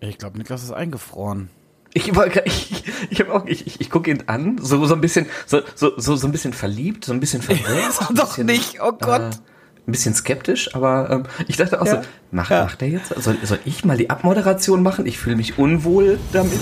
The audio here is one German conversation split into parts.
Ich glaube, Niklas ist eingefroren. Ich, ich, ich, hab auch, ich, ich, ich gucke ihn an, so, so ein bisschen, so, so, so, ein bisschen verliebt, so ein bisschen verwirrt. Doch bisschen, nicht, oh Gott. Äh, ein bisschen skeptisch, aber ähm, ich dachte auch ja. so, mach, ja. macht er jetzt? Soll, soll ich mal die Abmoderation machen? Ich fühle mich unwohl damit.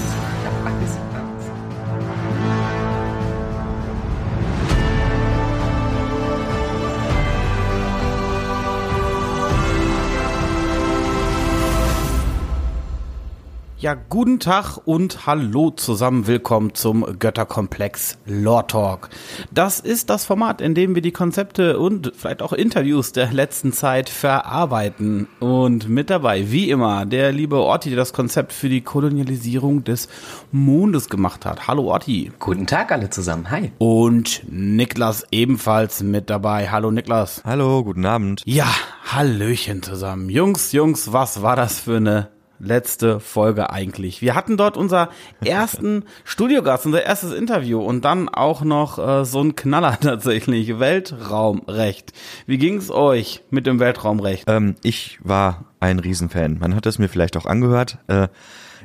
Ja, guten Tag und hallo zusammen. Willkommen zum Götterkomplex Lore Talk. Das ist das Format, in dem wir die Konzepte und vielleicht auch Interviews der letzten Zeit verarbeiten. Und mit dabei, wie immer, der liebe Orti, der das Konzept für die Kolonialisierung des Mondes gemacht hat. Hallo Orti. Guten Tag alle zusammen. Hi. Und Niklas ebenfalls mit dabei. Hallo Niklas. Hallo, guten Abend. Ja, Hallöchen zusammen. Jungs, Jungs, was war das für eine letzte Folge eigentlich. Wir hatten dort unser ersten Studiogast, unser erstes Interview und dann auch noch äh, so ein Knaller tatsächlich, Weltraumrecht. Wie ging's euch mit dem Weltraumrecht? Ähm, ich war ein Riesenfan. Man hat es mir vielleicht auch angehört. Äh,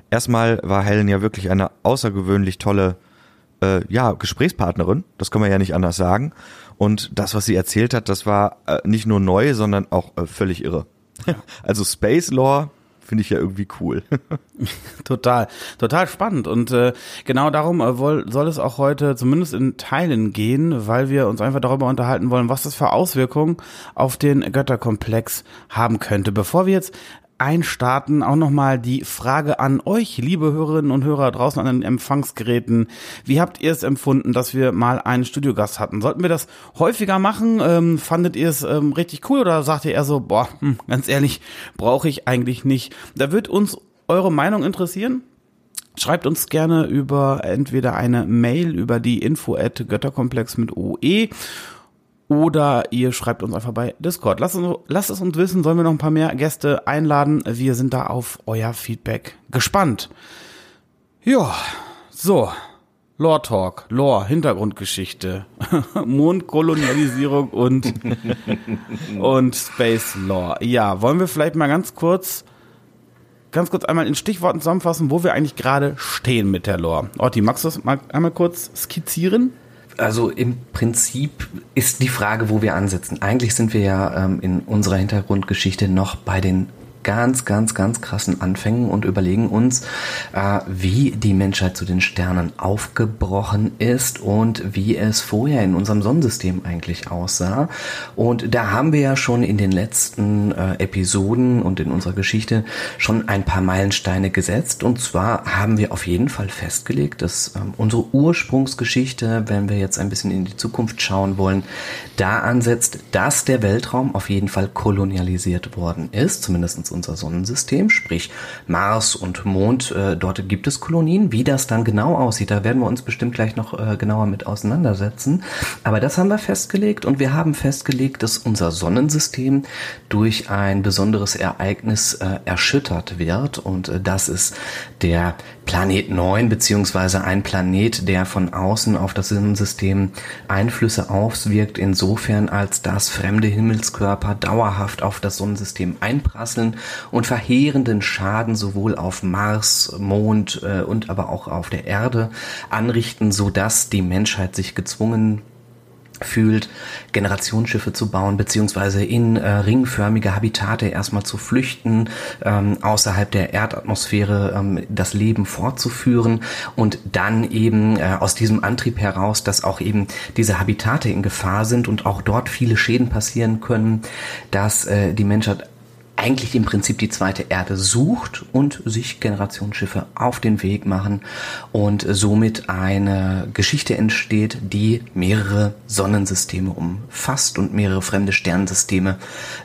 erstmal war Helen ja wirklich eine außergewöhnlich tolle äh, ja, Gesprächspartnerin. Das kann man ja nicht anders sagen. Und das, was sie erzählt hat, das war äh, nicht nur neu, sondern auch äh, völlig irre. Also Space Lore finde ich ja irgendwie cool. total, total spannend. Und äh, genau darum äh, woll, soll es auch heute zumindest in Teilen gehen, weil wir uns einfach darüber unterhalten wollen, was das für Auswirkungen auf den Götterkomplex haben könnte. Bevor wir jetzt einstarten, auch nochmal die Frage an euch, liebe Hörerinnen und Hörer draußen an den Empfangsgeräten. Wie habt ihr es empfunden, dass wir mal einen Studiogast hatten? Sollten wir das häufiger machen? Ähm, fandet ihr es ähm, richtig cool oder sagt ihr eher so, boah, hm, ganz ehrlich, brauche ich eigentlich nicht? Da wird uns eure Meinung interessieren. Schreibt uns gerne über entweder eine Mail über die info at götterkomplex mit OE oder ihr schreibt uns einfach bei Discord. Lasst, uns, lasst es uns wissen, sollen wir noch ein paar mehr Gäste einladen. Wir sind da auf euer Feedback gespannt. Ja, so. Lore Talk, Lore, Hintergrundgeschichte, Mondkolonialisierung und, und Space Lore. Ja, wollen wir vielleicht mal ganz kurz, ganz kurz einmal in Stichworten zusammenfassen, wo wir eigentlich gerade stehen mit der Lore. Orti, magst du das mal einmal kurz skizzieren? Also im Prinzip ist die Frage, wo wir ansetzen. Eigentlich sind wir ja ähm, in unserer Hintergrundgeschichte noch bei den ganz, ganz, ganz krassen Anfängen und überlegen uns, äh, wie die Menschheit zu den Sternen aufgebrochen ist und wie es vorher in unserem Sonnensystem eigentlich aussah. Und da haben wir ja schon in den letzten äh, Episoden und in unserer Geschichte schon ein paar Meilensteine gesetzt. Und zwar haben wir auf jeden Fall festgelegt, dass ähm, unsere Ursprungsgeschichte, wenn wir jetzt ein bisschen in die Zukunft schauen wollen, da ansetzt, dass der Weltraum auf jeden Fall kolonialisiert worden ist, zumindest unser Sonnensystem, sprich Mars und Mond. Äh, dort gibt es Kolonien. Wie das dann genau aussieht, da werden wir uns bestimmt gleich noch äh, genauer mit auseinandersetzen. Aber das haben wir festgelegt und wir haben festgelegt, dass unser Sonnensystem durch ein besonderes Ereignis äh, erschüttert wird und äh, das ist der Planet 9 beziehungsweise ein Planet, der von außen auf das Sonnensystem Einflüsse auswirkt, insofern als dass fremde Himmelskörper dauerhaft auf das Sonnensystem einprasseln und verheerenden Schaden sowohl auf Mars, Mond äh, und aber auch auf der Erde anrichten, so dass die Menschheit sich gezwungen fühlt, Generationsschiffe zu bauen, beziehungsweise in äh, ringförmige Habitate erstmal zu flüchten, ähm, außerhalb der Erdatmosphäre ähm, das Leben fortzuführen und dann eben äh, aus diesem Antrieb heraus, dass auch eben diese Habitate in Gefahr sind und auch dort viele Schäden passieren können, dass äh, die Menschheit eigentlich im Prinzip die zweite Erde sucht und sich Generationsschiffe auf den Weg machen und somit eine Geschichte entsteht, die mehrere Sonnensysteme umfasst und mehrere fremde Sternensysteme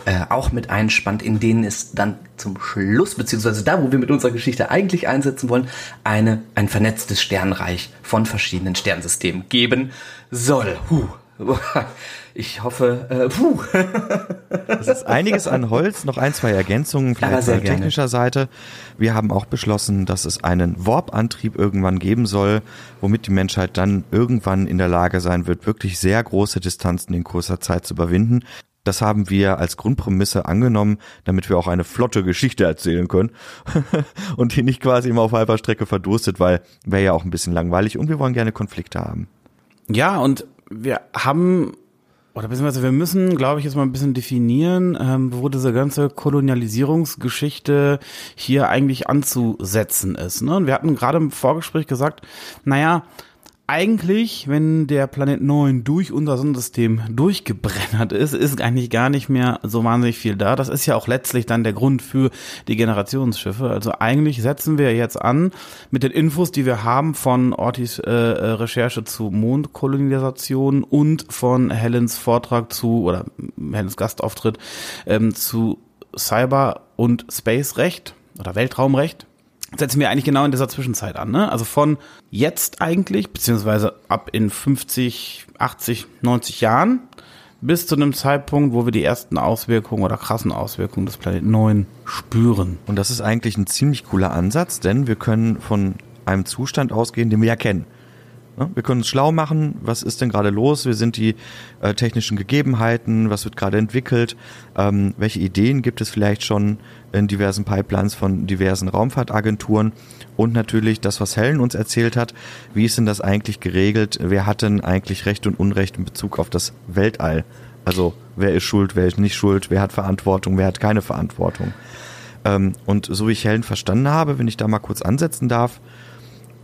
äh, auch mit einspannt, in denen es dann zum Schluss, beziehungsweise da, wo wir mit unserer Geschichte eigentlich einsetzen wollen, eine, ein vernetztes Sternreich von verschiedenen Sternsystemen geben soll. Huh. Ich hoffe, äh, puh. Es ist einiges an Holz, noch ein, zwei Ergänzungen vielleicht von technischer Seite. Wir haben auch beschlossen, dass es einen Warp-Antrieb irgendwann geben soll, womit die Menschheit dann irgendwann in der Lage sein wird, wirklich sehr große Distanzen in kurzer Zeit zu überwinden. Das haben wir als Grundprämisse angenommen, damit wir auch eine flotte Geschichte erzählen können und die nicht quasi immer auf halber Strecke verdurstet, weil wäre ja auch ein bisschen langweilig und wir wollen gerne Konflikte haben. Ja, und wir haben oder beziehungsweise wir müssen, glaube ich, jetzt mal ein bisschen definieren, ähm, wo diese ganze Kolonialisierungsgeschichte hier eigentlich anzusetzen ist. Ne? Und wir hatten gerade im Vorgespräch gesagt, naja, eigentlich, wenn der Planet 9 durch unser Sonnensystem durchgebrennert ist, ist eigentlich gar nicht mehr so wahnsinnig viel da. Das ist ja auch letztlich dann der Grund für die Generationsschiffe. Also eigentlich setzen wir jetzt an mit den Infos, die wir haben von Ortis äh, Recherche zu Mondkolonisation und von Helens Vortrag zu oder Helens Gastauftritt ähm, zu Cyber- und Space-Recht oder Weltraumrecht setzen wir eigentlich genau in dieser Zwischenzeit an. Ne? Also von jetzt eigentlich, beziehungsweise ab in 50, 80, 90 Jahren bis zu einem Zeitpunkt, wo wir die ersten Auswirkungen oder krassen Auswirkungen des Planeten 9 spüren. Und das ist eigentlich ein ziemlich cooler Ansatz, denn wir können von einem Zustand ausgehen, den wir ja kennen. Ne? Wir können uns schlau machen, was ist denn gerade los, wie sind die äh, technischen Gegebenheiten, was wird gerade entwickelt, ähm, welche Ideen gibt es vielleicht schon in diversen Pipelines von diversen Raumfahrtagenturen? Und natürlich das, was Helen uns erzählt hat, wie ist denn das eigentlich geregelt, wer hat denn eigentlich Recht und Unrecht in Bezug auf das Weltall? Also wer ist schuld, wer ist nicht schuld, wer hat Verantwortung, wer hat keine Verantwortung. Ähm, und so wie ich Helen verstanden habe, wenn ich da mal kurz ansetzen darf,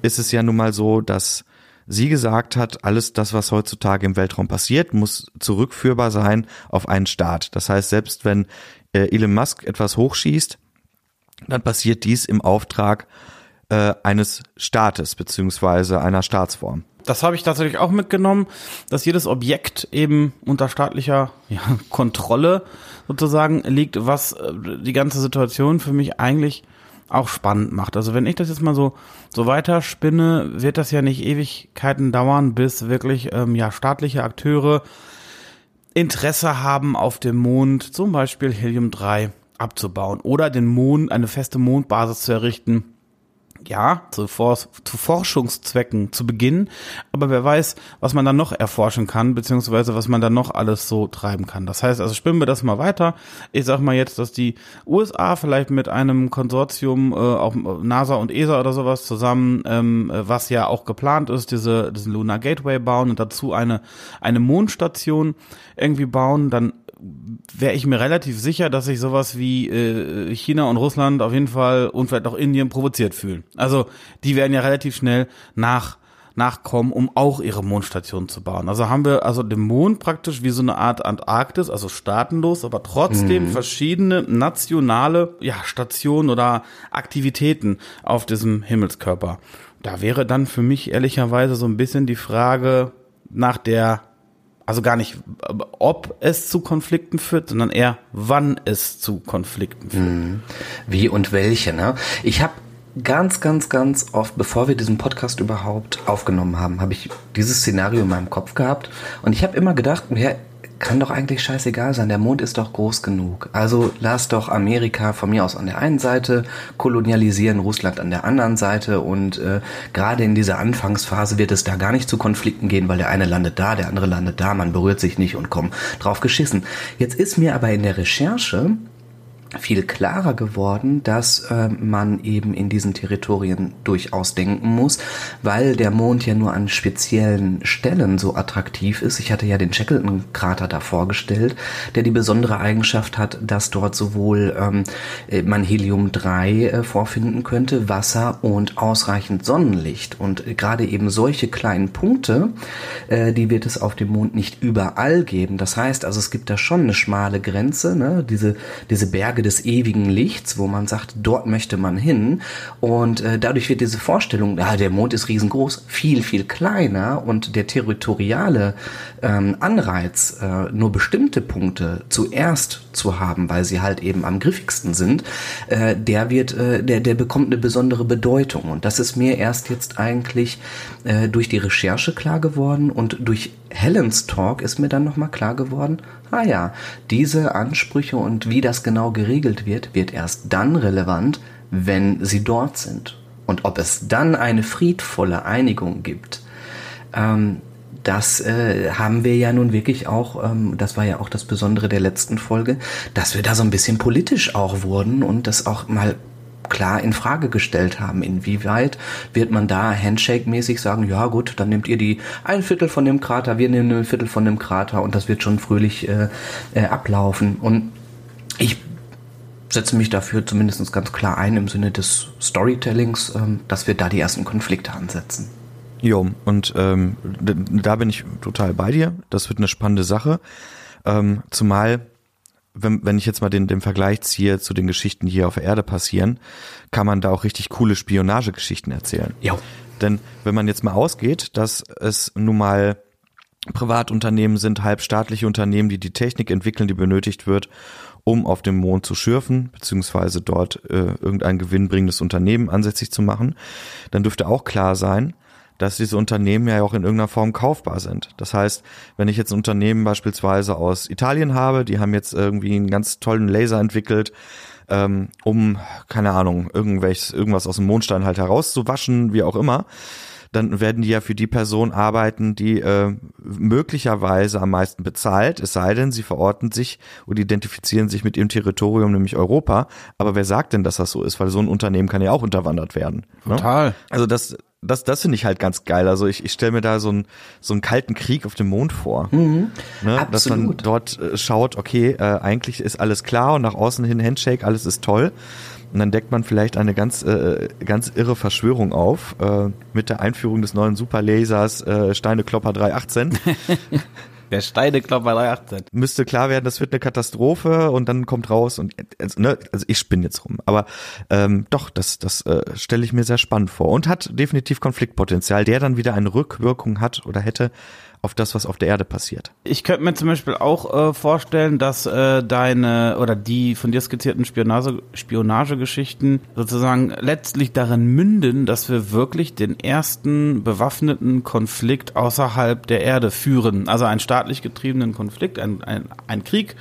ist es ja nun mal so, dass sie gesagt hat, alles das, was heutzutage im Weltraum passiert, muss zurückführbar sein auf einen Staat. Das heißt, selbst wenn äh, Elon Musk etwas hochschießt, dann passiert dies im Auftrag äh, eines Staates beziehungsweise einer Staatsform. Das habe ich tatsächlich auch mitgenommen, dass jedes Objekt eben unter staatlicher ja, Kontrolle sozusagen liegt, was äh, die ganze Situation für mich eigentlich auch spannend macht. Also wenn ich das jetzt mal so, so weiter spinne, wird das ja nicht Ewigkeiten dauern, bis wirklich ähm, ja staatliche Akteure Interesse haben, auf dem Mond zum Beispiel Helium-3 abzubauen oder den Mond, eine feste Mondbasis zu errichten ja, zu, For zu Forschungszwecken zu beginnen, aber wer weiß, was man dann noch erforschen kann, beziehungsweise was man dann noch alles so treiben kann. Das heißt, also spinnen wir das mal weiter. Ich sag mal jetzt, dass die USA vielleicht mit einem Konsortium, äh, auch NASA und ESA oder sowas zusammen, ähm, was ja auch geplant ist, diese, diesen Lunar Gateway bauen und dazu eine, eine Mondstation irgendwie bauen, dann wäre ich mir relativ sicher, dass sich sowas wie äh, China und Russland auf jeden Fall und vielleicht auch Indien provoziert fühlen. Also die werden ja relativ schnell nach nachkommen, um auch ihre Mondstation zu bauen. Also haben wir also den Mond praktisch wie so eine Art Antarktis, also staatenlos, aber trotzdem mhm. verschiedene nationale ja, Stationen oder Aktivitäten auf diesem Himmelskörper. Da wäre dann für mich ehrlicherweise so ein bisschen die Frage nach der also gar nicht, ob es zu Konflikten führt, sondern eher, wann es zu Konflikten führt. Mhm. Wie und welche, ne? Ich habe ganz, ganz, ganz oft, bevor wir diesen Podcast überhaupt aufgenommen haben, habe ich dieses Szenario in meinem Kopf gehabt und ich habe immer gedacht, ja, kann doch eigentlich scheißegal sein. Der Mond ist doch groß genug. Also lass doch Amerika von mir aus an der einen Seite kolonialisieren, Russland an der anderen Seite. Und äh, gerade in dieser Anfangsphase wird es da gar nicht zu Konflikten gehen, weil der eine landet da, der andere landet da, man berührt sich nicht und kommt drauf geschissen. Jetzt ist mir aber in der Recherche viel klarer geworden, dass äh, man eben in diesen Territorien durchaus denken muss, weil der Mond ja nur an speziellen Stellen so attraktiv ist. Ich hatte ja den Shackleton-Krater da vorgestellt, der die besondere Eigenschaft hat, dass dort sowohl ähm, äh, man Helium-3 äh, vorfinden könnte, Wasser und ausreichend Sonnenlicht. Und gerade eben solche kleinen Punkte, äh, die wird es auf dem Mond nicht überall geben. Das heißt also, es gibt da schon eine schmale Grenze, ne? diese, diese Berge Des ewigen Lichts, wo man sagt, dort möchte man hin. Und äh, dadurch wird diese Vorstellung, ja, der Mond ist riesengroß, viel, viel kleiner und der territoriale ähm, Anreiz, äh, nur bestimmte Punkte zuerst zu haben, weil sie halt eben am griffigsten sind, äh, der wird, äh, der, der bekommt eine besondere Bedeutung. Und das ist mir erst jetzt eigentlich äh, durch die Recherche klar geworden und durch Helens Talk ist mir dann nochmal klar geworden, ah ja, diese Ansprüche und wie das genau geregelt wird, wird erst dann relevant, wenn sie dort sind. Und ob es dann eine friedvolle Einigung gibt, ähm, das äh, haben wir ja nun wirklich auch, ähm, das war ja auch das Besondere der letzten Folge, dass wir da so ein bisschen politisch auch wurden und das auch mal klar in Frage gestellt haben. Inwieweit wird man da Handshake-mäßig sagen, ja gut, dann nehmt ihr die ein Viertel von dem Krater, wir nehmen ein Viertel von dem Krater und das wird schon fröhlich äh, äh, ablaufen. Und ich setze mich dafür zumindest ganz klar ein im Sinne des Storytellings, ähm, dass wir da die ersten Konflikte ansetzen. Jo, und ähm, da bin ich total bei dir. Das wird eine spannende Sache. Ähm, zumal, wenn, wenn ich jetzt mal den, den Vergleich ziehe zu den Geschichten, die hier auf der Erde passieren, kann man da auch richtig coole Spionagegeschichten erzählen. Jo. Denn wenn man jetzt mal ausgeht, dass es nun mal Privatunternehmen sind, halbstaatliche Unternehmen, die die Technik entwickeln, die benötigt wird, um auf dem Mond zu schürfen, beziehungsweise dort äh, irgendein gewinnbringendes Unternehmen ansässig zu machen, dann dürfte auch klar sein, dass diese Unternehmen ja auch in irgendeiner Form kaufbar sind. Das heißt, wenn ich jetzt ein Unternehmen beispielsweise aus Italien habe, die haben jetzt irgendwie einen ganz tollen Laser entwickelt, ähm, um, keine Ahnung, irgendwelches, irgendwas aus dem Mondstein halt herauszuwaschen, wie auch immer, dann werden die ja für die Person arbeiten, die äh, möglicherweise am meisten bezahlt, es sei denn, sie verorten sich und identifizieren sich mit ihrem Territorium, nämlich Europa. Aber wer sagt denn, dass das so ist? Weil so ein Unternehmen kann ja auch unterwandert werden. Ne? Total. Also das, das, das finde ich halt ganz geil. Also ich, ich stelle mir da so einen so einen kalten Krieg auf dem Mond vor. Mhm, ne? Dass man dort äh, schaut, okay, äh, eigentlich ist alles klar und nach außen hin Handshake, alles ist toll. Und dann deckt man vielleicht eine ganz, äh, ganz irre Verschwörung auf äh, mit der Einführung des neuen Superlasers äh, Steineklopper 318. Der Steineklopper 318. Müsste klar werden, das wird eine Katastrophe und dann kommt raus und also, ne, also ich spinne jetzt rum. Aber ähm, doch, das, das äh, stelle ich mir sehr spannend vor und hat definitiv Konfliktpotenzial, der dann wieder eine Rückwirkung hat oder hätte auf das, was auf der Erde passiert. Ich könnte mir zum Beispiel auch äh, vorstellen, dass äh, deine oder die von dir skizzierten Spionage, Spionagegeschichten sozusagen letztlich darin münden, dass wir wirklich den ersten bewaffneten Konflikt außerhalb der Erde führen. Also einen staatlich getriebenen Konflikt, ein, ein, ein Krieg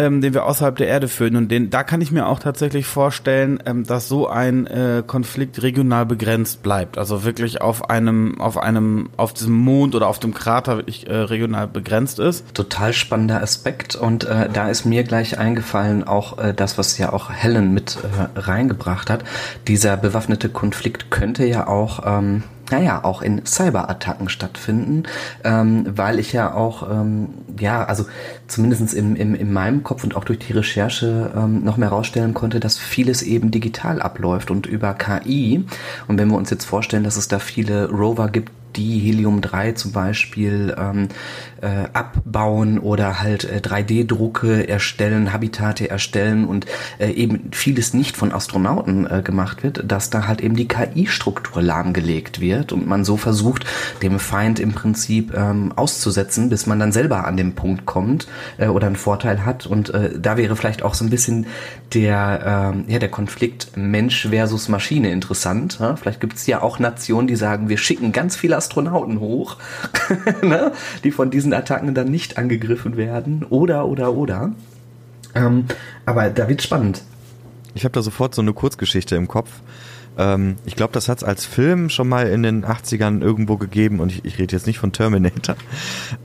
ähm, den wir außerhalb der Erde führen. Und den, da kann ich mir auch tatsächlich vorstellen, ähm, dass so ein äh, Konflikt regional begrenzt bleibt. Also wirklich auf einem, auf einem, auf diesem Mond oder auf dem Krater wirklich äh, regional begrenzt ist. Total spannender Aspekt. Und äh, da ist mir gleich eingefallen, auch äh, das, was ja auch Helen mit äh, reingebracht hat. Dieser bewaffnete Konflikt könnte ja auch ähm, naja, auch in Cyberattacken stattfinden, ähm, weil ich ja auch, ähm, ja, also zumindest im, im, in meinem Kopf und auch durch die Recherche ähm, noch mehr herausstellen konnte, dass vieles eben digital abläuft und über KI. Und wenn wir uns jetzt vorstellen, dass es da viele Rover gibt, die Helium-3 zum Beispiel ähm, äh, abbauen oder halt äh, 3D-Drucke erstellen, Habitate erstellen und äh, eben vieles nicht von Astronauten äh, gemacht wird, dass da halt eben die KI-Struktur lahmgelegt wird und man so versucht, dem Feind im Prinzip ähm, auszusetzen, bis man dann selber an dem Punkt kommt äh, oder einen Vorteil hat. Und äh, da wäre vielleicht auch so ein bisschen der, äh, ja, der Konflikt Mensch versus Maschine interessant. Ja? Vielleicht gibt es ja auch Nationen, die sagen, wir schicken ganz viele Astronauten hoch, ne? die von diesen Attacken dann nicht angegriffen werden. Oder, oder, oder. Ähm, aber da wird spannend. Ich habe da sofort so eine Kurzgeschichte im Kopf. Ähm, ich glaube, das hat es als Film schon mal in den 80ern irgendwo gegeben und ich, ich rede jetzt nicht von Terminator.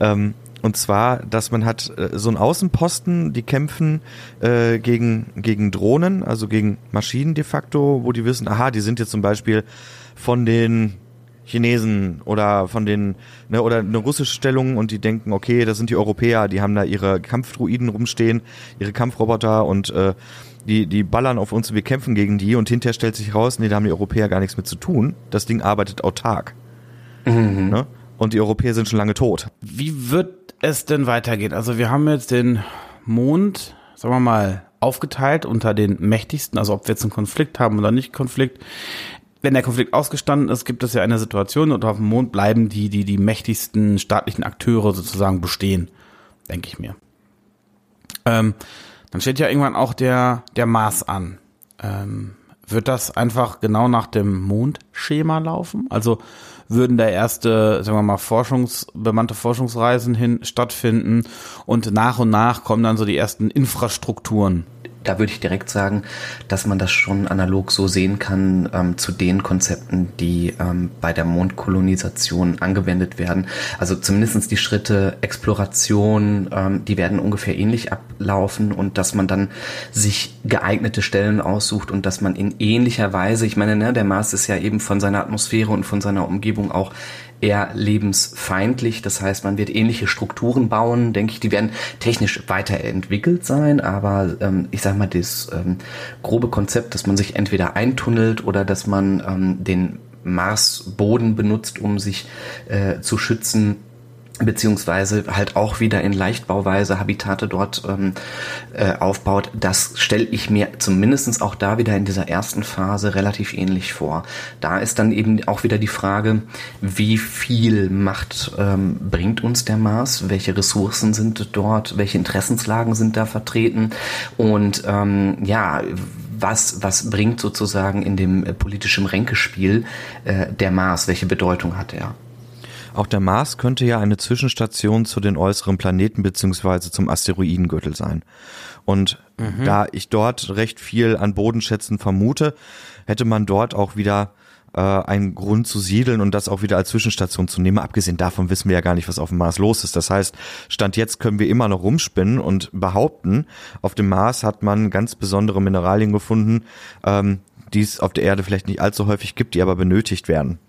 Ähm, und zwar, dass man hat äh, so einen Außenposten, die kämpfen äh, gegen, gegen Drohnen, also gegen Maschinen de facto, wo die wissen, aha, die sind jetzt zum Beispiel von den Chinesen oder von den, ne, oder eine russische Stellung und die denken, okay, das sind die Europäer, die haben da ihre Kampfdruiden rumstehen, ihre Kampfroboter und äh, die, die ballern auf uns, wir kämpfen gegen die und hinterher stellt sich raus, nee, da haben die Europäer gar nichts mit zu tun. Das Ding arbeitet autark. Mhm. Ne? Und die Europäer sind schon lange tot. Wie wird es denn weitergehen? Also wir haben jetzt den Mond, sagen wir mal, aufgeteilt unter den mächtigsten, also ob wir jetzt einen Konflikt haben oder nicht Konflikt wenn der Konflikt ausgestanden ist, gibt es ja eine Situation und auf dem Mond bleiben die, die, die mächtigsten staatlichen Akteure sozusagen bestehen, denke ich mir. Ähm, dann steht ja irgendwann auch der, der Mars an. Ähm, wird das einfach genau nach dem Mondschema laufen? Also würden da erste, sagen wir mal, Forschungs, bemannte Forschungsreisen hin stattfinden und nach und nach kommen dann so die ersten Infrastrukturen da würde ich direkt sagen, dass man das schon analog so sehen kann ähm, zu den Konzepten, die ähm, bei der Mondkolonisation angewendet werden. Also zumindestens die Schritte Exploration, ähm, die werden ungefähr ähnlich ablaufen und dass man dann sich geeignete Stellen aussucht und dass man in ähnlicher Weise, ich meine, ne, der Mars ist ja eben von seiner Atmosphäre und von seiner Umgebung auch eher lebensfeindlich. Das heißt, man wird ähnliche Strukturen bauen, denke ich, die werden technisch weiterentwickelt sein, aber ähm, ich sage mal, das ähm, grobe Konzept, dass man sich entweder eintunnelt oder dass man ähm, den Marsboden benutzt, um sich äh, zu schützen, beziehungsweise halt auch wieder in Leichtbauweise Habitate dort ähm, äh, aufbaut, das stelle ich mir zumindestens auch da wieder in dieser ersten Phase relativ ähnlich vor. Da ist dann eben auch wieder die Frage, wie viel Macht ähm, bringt uns der Mars, welche Ressourcen sind dort, welche Interessenslagen sind da vertreten und ähm, ja, was, was bringt sozusagen in dem äh, politischen Ränkespiel äh, der Mars, welche Bedeutung hat er? Auch der Mars könnte ja eine Zwischenstation zu den äußeren Planeten beziehungsweise zum Asteroidengürtel sein. Und mhm. da ich dort recht viel an Bodenschätzen vermute, hätte man dort auch wieder äh, einen Grund zu siedeln und das auch wieder als Zwischenstation zu nehmen. Abgesehen davon wissen wir ja gar nicht, was auf dem Mars los ist. Das heißt, Stand jetzt können wir immer noch rumspinnen und behaupten, auf dem Mars hat man ganz besondere Mineralien gefunden, ähm, die es auf der Erde vielleicht nicht allzu häufig gibt, die aber benötigt werden.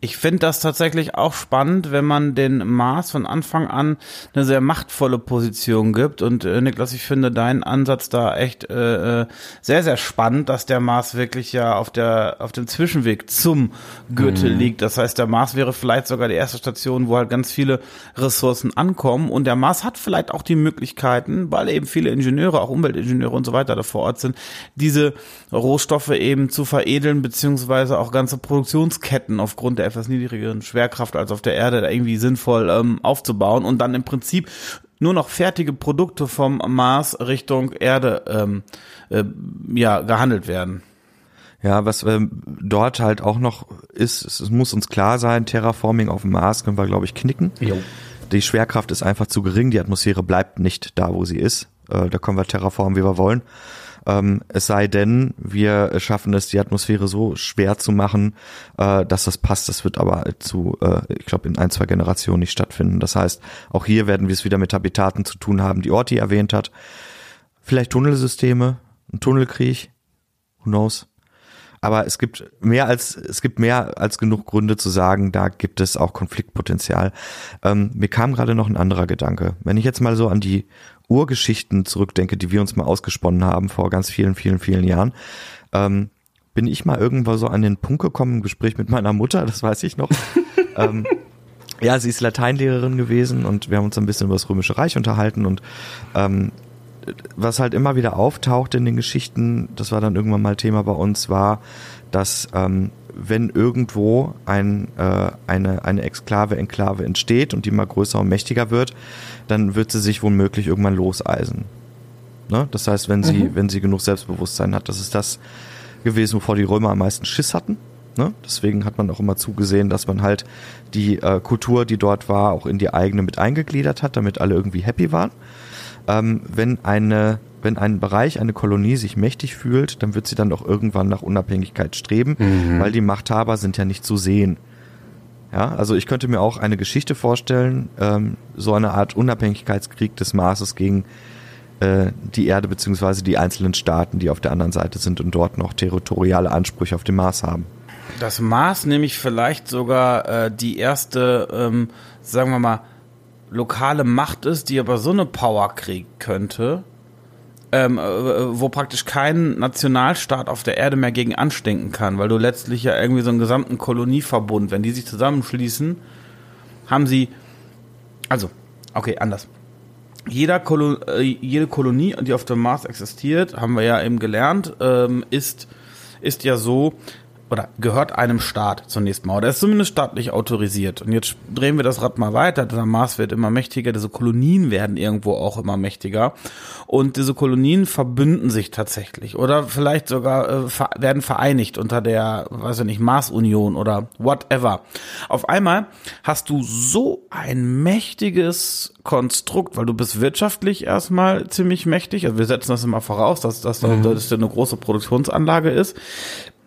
Ich finde das tatsächlich auch spannend, wenn man den Mars von Anfang an eine sehr machtvolle Position gibt. Und äh, Niklas, ich finde deinen Ansatz da echt äh, äh, sehr, sehr spannend, dass der Mars wirklich ja auf der auf dem Zwischenweg zum Gürtel mhm. liegt. Das heißt, der Mars wäre vielleicht sogar die erste Station, wo halt ganz viele Ressourcen ankommen. Und der Mars hat vielleicht auch die Möglichkeiten, weil eben viele Ingenieure, auch Umweltingenieure und so weiter da vor Ort sind, diese Rohstoffe eben zu veredeln, beziehungsweise auch ganze Produktionsketten aufgrund der etwas niedrigeren Schwerkraft als auf der Erde da irgendwie sinnvoll ähm, aufzubauen und dann im Prinzip nur noch fertige Produkte vom Mars Richtung Erde ähm, äh, ja gehandelt werden. Ja, was ähm, dort halt auch noch ist, es muss uns klar sein, Terraforming auf dem Mars können wir, glaube ich, knicken. Jo. Die Schwerkraft ist einfach zu gering, die Atmosphäre bleibt nicht da, wo sie ist. Äh, da können wir terraformen, wie wir wollen. Ähm, es sei denn, wir schaffen es, die Atmosphäre so schwer zu machen, äh, dass das passt. Das wird aber zu, äh, ich glaube, in ein, zwei Generationen nicht stattfinden. Das heißt, auch hier werden wir es wieder mit Habitaten zu tun haben, die Orti erwähnt hat. Vielleicht Tunnelsysteme, ein Tunnelkrieg, who knows? Aber es gibt mehr als es gibt mehr als genug Gründe zu sagen, da gibt es auch Konfliktpotenzial. Ähm, mir kam gerade noch ein anderer Gedanke. Wenn ich jetzt mal so an die Urgeschichten zurückdenke, die wir uns mal ausgesponnen haben vor ganz vielen, vielen, vielen Jahren, ähm, bin ich mal irgendwo so an den Punkt gekommen, im Gespräch mit meiner Mutter, das weiß ich noch. ähm, ja, sie ist Lateinlehrerin gewesen und wir haben uns ein bisschen über das Römische Reich unterhalten und ähm, was halt immer wieder auftaucht in den Geschichten, das war dann irgendwann mal Thema bei uns, war, dass ähm, wenn irgendwo ein, äh, eine, eine Exklave, Enklave entsteht und die mal größer und mächtiger wird, dann wird sie sich womöglich irgendwann loseisen. Ne? Das heißt, wenn sie, mhm. wenn sie genug Selbstbewusstsein hat, das ist das gewesen, wovor die Römer am meisten Schiss hatten. Ne? Deswegen hat man auch immer zugesehen, dass man halt die äh, Kultur, die dort war, auch in die eigene mit eingegliedert hat, damit alle irgendwie happy waren. Ähm, wenn eine wenn ein Bereich, eine Kolonie sich mächtig fühlt, dann wird sie dann auch irgendwann nach Unabhängigkeit streben, mhm. weil die Machthaber sind ja nicht zu sehen. Ja, also ich könnte mir auch eine Geschichte vorstellen, ähm, so eine Art Unabhängigkeitskrieg des Marses gegen äh, die Erde beziehungsweise die einzelnen Staaten, die auf der anderen Seite sind und dort noch territoriale Ansprüche auf dem Mars haben. Das Mars nämlich vielleicht sogar äh, die erste, ähm, sagen wir mal, lokale Macht ist, die aber so eine Power kriegen könnte, ähm, äh, wo praktisch kein Nationalstaat auf der Erde mehr gegen anstinken kann, weil du letztlich ja irgendwie so einen gesamten Kolonieverbund, wenn die sich zusammenschließen, haben sie, also, okay, anders. Jeder Kolo äh, jede Kolonie, die auf dem Mars existiert, haben wir ja eben gelernt, ähm, ist, ist ja so, oder gehört einem Staat zunächst mal, oder ist zumindest staatlich autorisiert. Und jetzt drehen wir das Rad mal weiter, der Mars wird immer mächtiger, diese Kolonien werden irgendwo auch immer mächtiger und diese Kolonien verbünden sich tatsächlich oder vielleicht sogar äh, werden vereinigt unter der, weiß ich nicht, Mars-Union oder whatever. Auf einmal hast du so ein mächtiges Konstrukt, weil du bist wirtschaftlich erstmal ziemlich mächtig, also wir setzen das immer voraus, dass, dass, mhm. dass das eine große Produktionsanlage ist.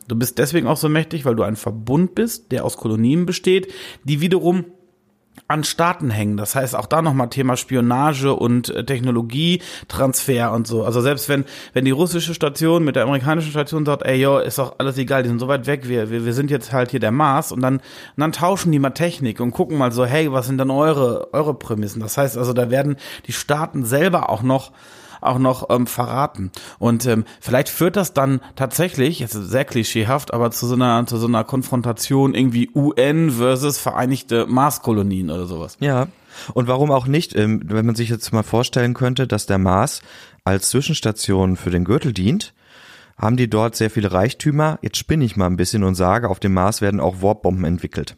Du bist deswegen auch so mächtig, weil du ein Verbund bist, der aus Kolonien besteht, die wiederum an Staaten hängen. Das heißt auch da nochmal Thema Spionage und äh, Technologietransfer und so. Also selbst wenn, wenn die russische Station mit der amerikanischen Station sagt, ey yo, ist doch alles egal, die sind so weit weg, wir, wir, wir sind jetzt halt hier der Mars und dann, und dann tauschen die mal Technik und gucken mal so, hey, was sind denn eure, eure Prämissen? Das heißt also, da werden die Staaten selber auch noch auch noch ähm, verraten. Und ähm, vielleicht führt das dann tatsächlich, jetzt sehr klischeehaft, aber zu so einer, zu so einer Konfrontation irgendwie UN versus Vereinigte Marskolonien oder sowas. Ja. Und warum auch nicht, ähm, wenn man sich jetzt mal vorstellen könnte, dass der Mars als Zwischenstation für den Gürtel dient, haben die dort sehr viele Reichtümer. Jetzt spinne ich mal ein bisschen und sage, auf dem Mars werden auch Warpbomben entwickelt.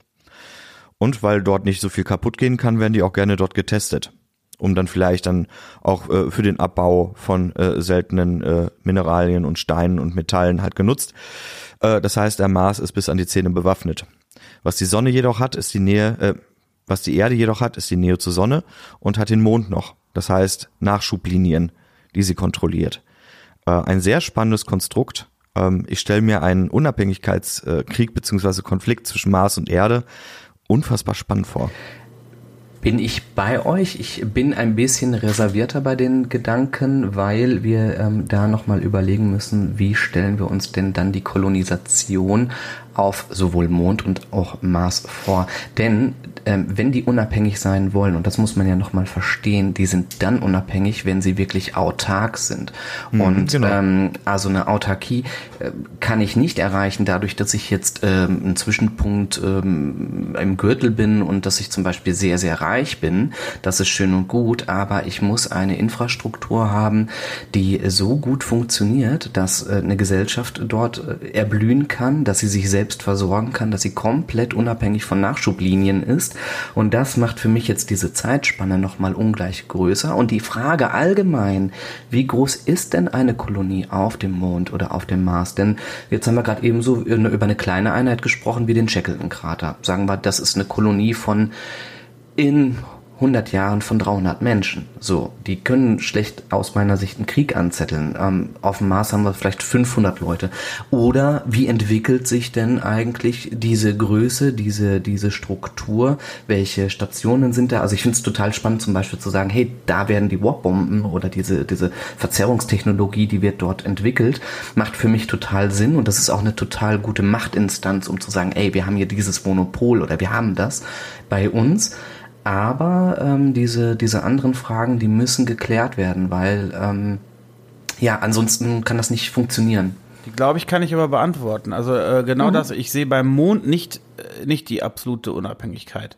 Und weil dort nicht so viel kaputt gehen kann, werden die auch gerne dort getestet um dann vielleicht dann auch äh, für den Abbau von äh, seltenen äh, Mineralien und Steinen und Metallen halt genutzt. Äh, das heißt, der Mars ist bis an die Zähne bewaffnet. Was die Sonne jedoch hat, ist die Nähe, äh, was die Erde jedoch hat, ist die Nähe zur Sonne und hat den Mond noch. Das heißt Nachschublinien, die sie kontrolliert. Äh, ein sehr spannendes Konstrukt. Ähm, ich stelle mir einen Unabhängigkeitskrieg beziehungsweise Konflikt zwischen Mars und Erde unfassbar spannend vor bin ich bei euch. Ich bin ein bisschen reservierter bei den Gedanken, weil wir ähm, da nochmal überlegen müssen, wie stellen wir uns denn dann die Kolonisation auf sowohl Mond und auch Mars vor. Denn ähm, wenn die unabhängig sein wollen, und das muss man ja nochmal verstehen, die sind dann unabhängig, wenn sie wirklich autark sind. Mhm, und genau. ähm, also eine Autarkie äh, kann ich nicht erreichen, dadurch, dass ich jetzt ähm, einen Zwischenpunkt ähm, im Gürtel bin und dass ich zum Beispiel sehr, sehr reich bin. Das ist schön und gut, aber ich muss eine Infrastruktur haben, die so gut funktioniert, dass äh, eine Gesellschaft dort äh, erblühen kann, dass sie sich selbst versorgen kann, dass sie komplett unabhängig von Nachschublinien ist. Und das macht für mich jetzt diese Zeitspanne nochmal ungleich größer. Und die Frage allgemein, wie groß ist denn eine Kolonie auf dem Mond oder auf dem Mars? Denn jetzt haben wir gerade eben so über eine kleine Einheit gesprochen wie den Shackleton-Krater. Sagen wir, das ist eine Kolonie von in 100 Jahren von 300 Menschen. So, die können schlecht aus meiner Sicht einen Krieg anzetteln. Ähm, auf dem Mars haben wir vielleicht 500 Leute. Oder wie entwickelt sich denn eigentlich diese Größe, diese, diese Struktur? Welche Stationen sind da? Also ich finde es total spannend zum Beispiel zu sagen, hey, da werden die Warp-Bomben oder diese, diese Verzerrungstechnologie, die wird dort entwickelt, macht für mich total Sinn und das ist auch eine total gute Machtinstanz, um zu sagen, ey, wir haben hier dieses Monopol oder wir haben das bei uns. Aber ähm, diese, diese anderen Fragen, die müssen geklärt werden, weil ähm, ja, ansonsten kann das nicht funktionieren. Die glaube ich, kann ich aber beantworten. Also äh, genau mhm. das, ich sehe beim Mond nicht, äh, nicht die absolute Unabhängigkeit.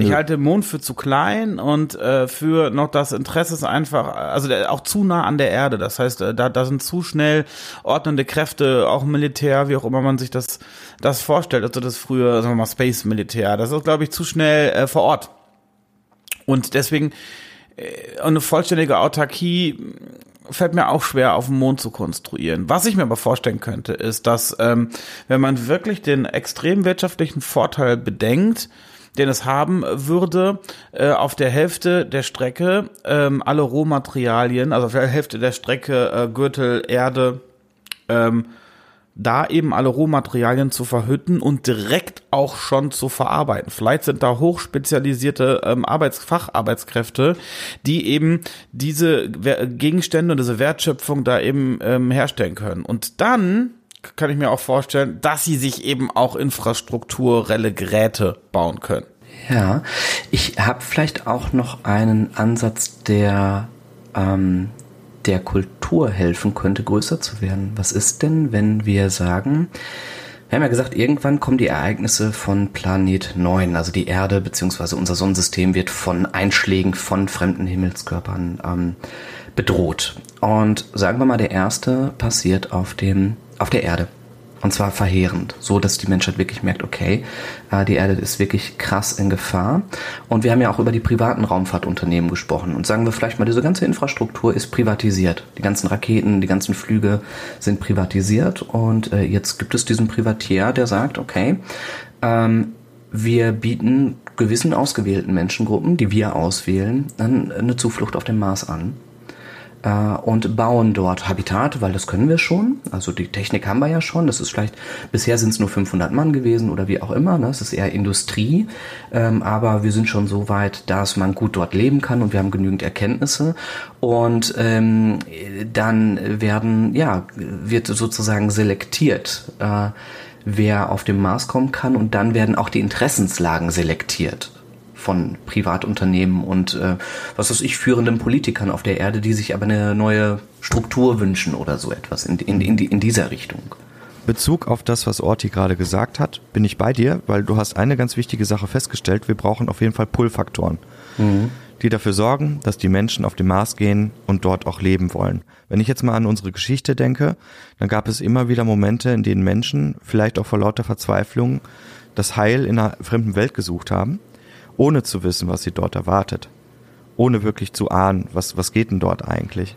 Ich halte den Mond für zu klein und äh, für noch das Interesse ist einfach, also der, auch zu nah an der Erde. Das heißt, äh, da, da sind zu schnell ordnende Kräfte, auch Militär, wie auch immer man sich das, das vorstellt. Also das früher, sagen wir mal, Space-Militär. Das ist, glaube ich, zu schnell äh, vor Ort. Und deswegen äh, eine vollständige Autarkie fällt mir auch schwer, auf dem Mond zu konstruieren. Was ich mir aber vorstellen könnte, ist, dass ähm, wenn man wirklich den extrem wirtschaftlichen Vorteil bedenkt, den es haben würde, äh, auf der Hälfte der Strecke ähm, alle Rohmaterialien, also auf der Hälfte der Strecke äh, Gürtel, Erde, ähm, da eben alle Rohmaterialien zu verhütten und direkt auch schon zu verarbeiten. Vielleicht sind da hochspezialisierte ähm, Arbeits Facharbeitskräfte, die eben diese Gegenstände und diese Wertschöpfung da eben ähm, herstellen können. Und dann kann ich mir auch vorstellen, dass sie sich eben auch infrastrukturelle Geräte bauen können. Ja, ich habe vielleicht auch noch einen Ansatz, der ähm, der Kultur helfen könnte, größer zu werden. Was ist denn, wenn wir sagen, wir haben ja gesagt, irgendwann kommen die Ereignisse von Planet 9, also die Erde bzw. unser Sonnensystem wird von Einschlägen von fremden Himmelskörpern ähm, bedroht. Und sagen wir mal, der erste passiert auf dem auf der Erde. Und zwar verheerend, so dass die Menschheit wirklich merkt, okay, äh, die Erde ist wirklich krass in Gefahr. Und wir haben ja auch über die privaten Raumfahrtunternehmen gesprochen. Und sagen wir vielleicht mal, diese ganze Infrastruktur ist privatisiert. Die ganzen Raketen, die ganzen Flüge sind privatisiert. Und äh, jetzt gibt es diesen Privatier, der sagt, okay, ähm, wir bieten gewissen ausgewählten Menschengruppen, die wir auswählen, dann eine Zuflucht auf dem Mars an und bauen dort Habitate, weil das können wir schon. Also die Technik haben wir ja schon. Das ist vielleicht, bisher sind es nur 500 Mann gewesen oder wie auch immer. Ne? Das ist eher Industrie. Ähm, aber wir sind schon so weit, dass man gut dort leben kann und wir haben genügend Erkenntnisse. Und ähm, dann werden, ja, wird sozusagen selektiert. Äh, wer auf dem Mars kommen kann und dann werden auch die Interessenslagen selektiert von Privatunternehmen und äh, was weiß ich, führenden Politikern auf der Erde, die sich aber eine neue Struktur wünschen oder so etwas in, in, in, in dieser Richtung. Bezug auf das, was Orti gerade gesagt hat, bin ich bei dir, weil du hast eine ganz wichtige Sache festgestellt. Wir brauchen auf jeden Fall Pull-Faktoren, mhm. die dafür sorgen, dass die Menschen auf den Mars gehen und dort auch leben wollen. Wenn ich jetzt mal an unsere Geschichte denke, dann gab es immer wieder Momente, in denen Menschen, vielleicht auch vor lauter Verzweiflung, das Heil in einer fremden Welt gesucht haben ohne zu wissen, was sie dort erwartet. Ohne wirklich zu ahnen, was, was geht denn dort eigentlich.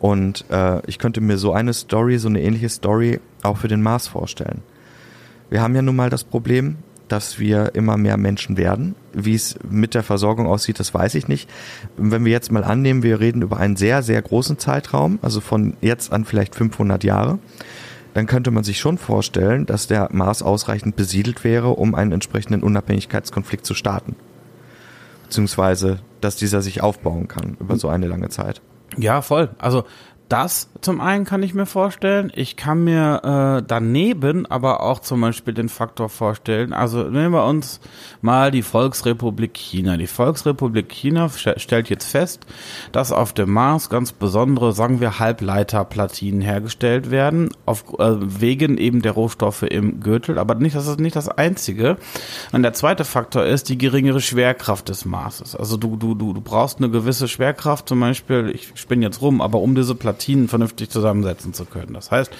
Und äh, ich könnte mir so eine Story, so eine ähnliche Story auch für den Mars vorstellen. Wir haben ja nun mal das Problem, dass wir immer mehr Menschen werden. Wie es mit der Versorgung aussieht, das weiß ich nicht. Wenn wir jetzt mal annehmen, wir reden über einen sehr, sehr großen Zeitraum, also von jetzt an vielleicht 500 Jahre, dann könnte man sich schon vorstellen, dass der Mars ausreichend besiedelt wäre, um einen entsprechenden Unabhängigkeitskonflikt zu starten beziehungsweise dass dieser sich aufbauen kann über so eine lange Zeit. Ja, voll. Also das zum einen kann ich mir vorstellen. Ich kann mir äh, daneben aber auch zum Beispiel den Faktor vorstellen. Also nehmen wir uns mal die Volksrepublik China. Die Volksrepublik China stellt jetzt fest, dass auf dem Mars ganz besondere, sagen wir, Halbleiterplatinen hergestellt werden, auf, äh, wegen eben der Rohstoffe im Gürtel. Aber nicht, das ist nicht das Einzige. Und der zweite Faktor ist die geringere Schwerkraft des Marses. Also du, du, du, du brauchst eine gewisse Schwerkraft, zum Beispiel, ich spinne jetzt rum, aber um diese Platinen Platinen vernünftig zusammensetzen zu können. Das heißt,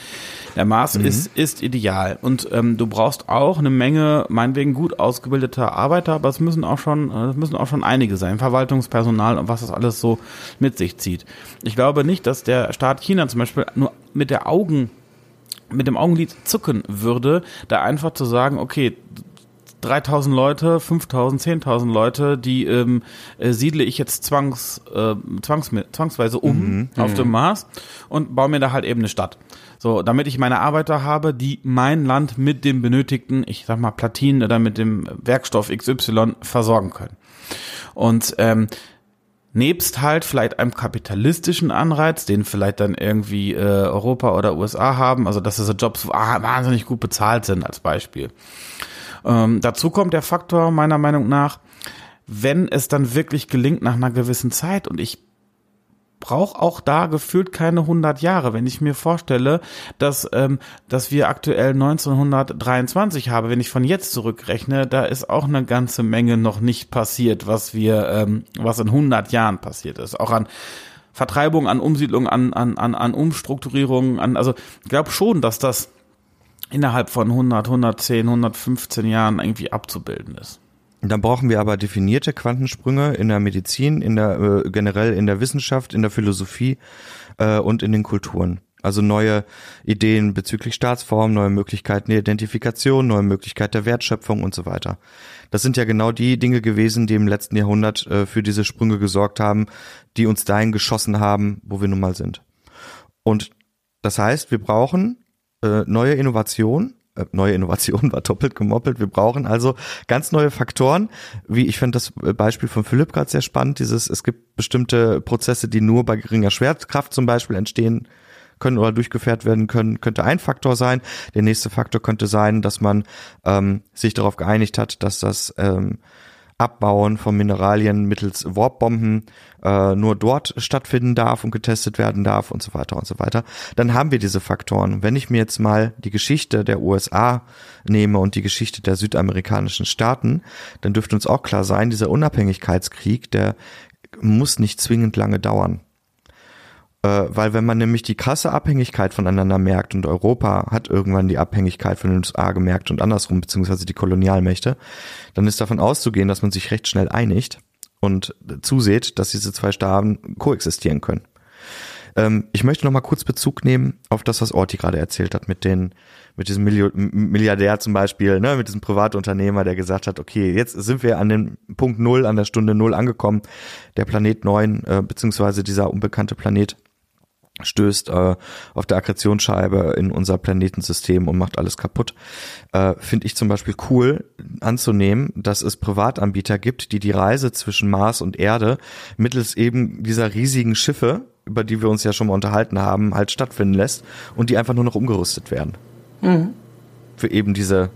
der Mars mhm. ist, ist ideal. Und ähm, du brauchst auch eine Menge, meinetwegen gut ausgebildeter Arbeiter, aber es müssen auch schon, es müssen auch schon einige sein, Verwaltungspersonal und was das alles so mit sich zieht. Ich glaube nicht, dass der Staat China zum Beispiel nur mit der Augen mit dem Augenlid zucken würde, da einfach zu sagen, okay, 3000 Leute, 5000, 10.000 Leute, die ähm, äh, siedle ich jetzt zwangs, äh, zwangs, zwangsweise um mhm. auf dem mhm. Mars und baue mir da halt eben eine Stadt. So, damit ich meine Arbeiter habe, die mein Land mit dem benötigten, ich sag mal Platinen oder mit dem Werkstoff XY versorgen können. Und ähm, nebst halt vielleicht einem kapitalistischen Anreiz, den vielleicht dann irgendwie äh, Europa oder USA haben, also dass diese Jobs wahnsinnig gut bezahlt sind als Beispiel. Ähm, dazu kommt der Faktor meiner Meinung nach, wenn es dann wirklich gelingt nach einer gewissen Zeit und ich brauche auch da gefühlt keine 100 Jahre, wenn ich mir vorstelle, dass ähm, dass wir aktuell 1923 haben, wenn ich von jetzt zurückrechne, da ist auch eine ganze Menge noch nicht passiert, was wir ähm, was in 100 Jahren passiert ist, auch an Vertreibung, an Umsiedlung, an an an, an Umstrukturierung, an also ich glaube schon, dass das innerhalb von 100, 110, 115 Jahren irgendwie abzubilden ist. Dann brauchen wir aber definierte Quantensprünge in der Medizin, in der äh, generell in der Wissenschaft, in der Philosophie äh, und in den Kulturen. Also neue Ideen bezüglich Staatsform, neue Möglichkeiten der Identifikation, neue Möglichkeiten der Wertschöpfung und so weiter. Das sind ja genau die Dinge gewesen, die im letzten Jahrhundert äh, für diese Sprünge gesorgt haben, die uns dahin geschossen haben, wo wir nun mal sind. Und das heißt, wir brauchen äh, neue Innovation, äh, neue Innovation war doppelt gemoppelt. Wir brauchen also ganz neue Faktoren, wie ich finde das Beispiel von Philipp gerade sehr spannend. Dieses, es gibt bestimmte Prozesse, die nur bei geringer Schwerkraft zum Beispiel entstehen können oder durchgeführt werden können, könnte ein Faktor sein. Der nächste Faktor könnte sein, dass man ähm, sich darauf geeinigt hat, dass das ähm, Abbauen von Mineralien mittels Warpbomben äh, nur dort stattfinden darf und getestet werden darf und so weiter und so weiter, dann haben wir diese Faktoren. Wenn ich mir jetzt mal die Geschichte der USA nehme und die Geschichte der südamerikanischen Staaten, dann dürfte uns auch klar sein, dieser Unabhängigkeitskrieg, der muss nicht zwingend lange dauern. Äh, weil wenn man nämlich die krasse Abhängigkeit voneinander merkt und Europa hat irgendwann die Abhängigkeit von den USA gemerkt und andersrum, beziehungsweise die Kolonialmächte, dann ist davon auszugehen, dass man sich recht schnell einigt und zuseht, dass diese zwei Staaten koexistieren können. Ähm, ich möchte noch mal kurz Bezug nehmen auf das, was Orti gerade erzählt hat mit den mit diesem Milliardär zum Beispiel, ne, mit diesem Privatunternehmer, der gesagt hat, okay, jetzt sind wir an dem Punkt Null, an der Stunde Null angekommen. Der Planet 9, äh, beziehungsweise dieser unbekannte Planet stößt äh, auf der Akkretionsscheibe in unser Planetensystem und macht alles kaputt. Äh, Finde ich zum Beispiel cool anzunehmen, dass es Privatanbieter gibt, die die Reise zwischen Mars und Erde mittels eben dieser riesigen Schiffe, über die wir uns ja schon mal unterhalten haben, halt stattfinden lässt und die einfach nur noch umgerüstet werden. Mhm. Für eben diese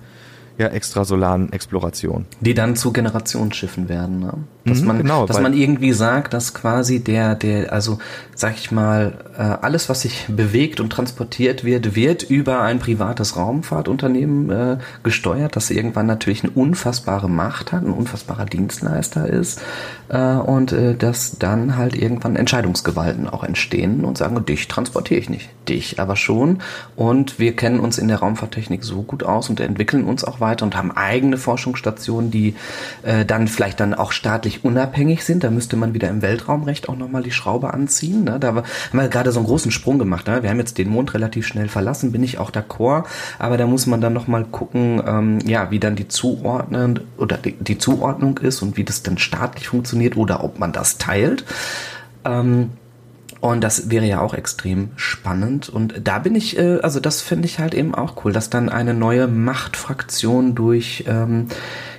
ja, extrasolaren Exploration. Die dann zu Generationsschiffen werden, ne? Dass mhm, man, genau, dass man irgendwie sagt, dass quasi der, der, also sag ich mal, äh, alles, was sich bewegt und transportiert wird, wird über ein privates Raumfahrtunternehmen äh, gesteuert, das irgendwann natürlich eine unfassbare Macht hat, ein unfassbarer Dienstleister ist äh, und äh, dass dann halt irgendwann Entscheidungsgewalten auch entstehen und sagen, dich transportiere ich nicht, dich aber schon und wir kennen uns in der Raumfahrttechnik so gut aus und entwickeln uns auch weiter und haben eigene Forschungsstationen, die äh, dann vielleicht dann auch staatlich unabhängig sind. Da müsste man wieder im Weltraumrecht auch nochmal die Schraube anziehen. Ne? Da haben wir gerade so einen großen Sprung gemacht. Ne? Wir haben jetzt den Mond relativ schnell verlassen, bin ich auch d'accord. Aber da muss man dann nochmal gucken, ähm, ja, wie dann die Zuordnung oder die, die, Zuordnung ist und wie das dann staatlich funktioniert oder ob man das teilt. Ähm, und das wäre ja auch extrem spannend. Und da bin ich, äh, also das finde ich halt eben auch cool, dass dann eine neue Machtfraktion durch, ähm,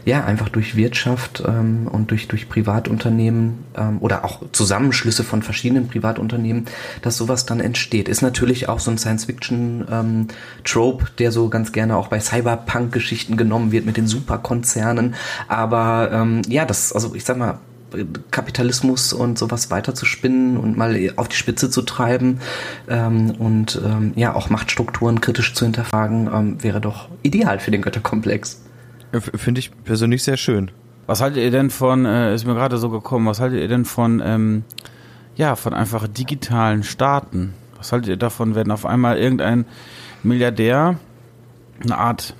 ja, einfach durch Wirtschaft ähm, und durch, durch Privatunternehmen ähm, oder auch Zusammenschlüsse von verschiedenen Privatunternehmen, dass sowas dann entsteht. Ist natürlich auch so ein Science-Fiction-Trope, ähm, der so ganz gerne auch bei Cyberpunk-Geschichten genommen wird mit den Superkonzernen. Aber ähm, ja, das, also ich sag mal, Kapitalismus und sowas weiterzuspinnen und mal auf die Spitze zu treiben ähm, und ähm, ja auch Machtstrukturen kritisch zu hinterfragen, ähm, wäre doch ideal für den Götterkomplex. Finde ich persönlich sehr schön. Was haltet ihr denn von, äh, ist mir gerade so gekommen, was haltet ihr denn von, ähm, ja, von einfach digitalen Staaten? Was haltet ihr davon, wenn auf einmal irgendein Milliardär eine Art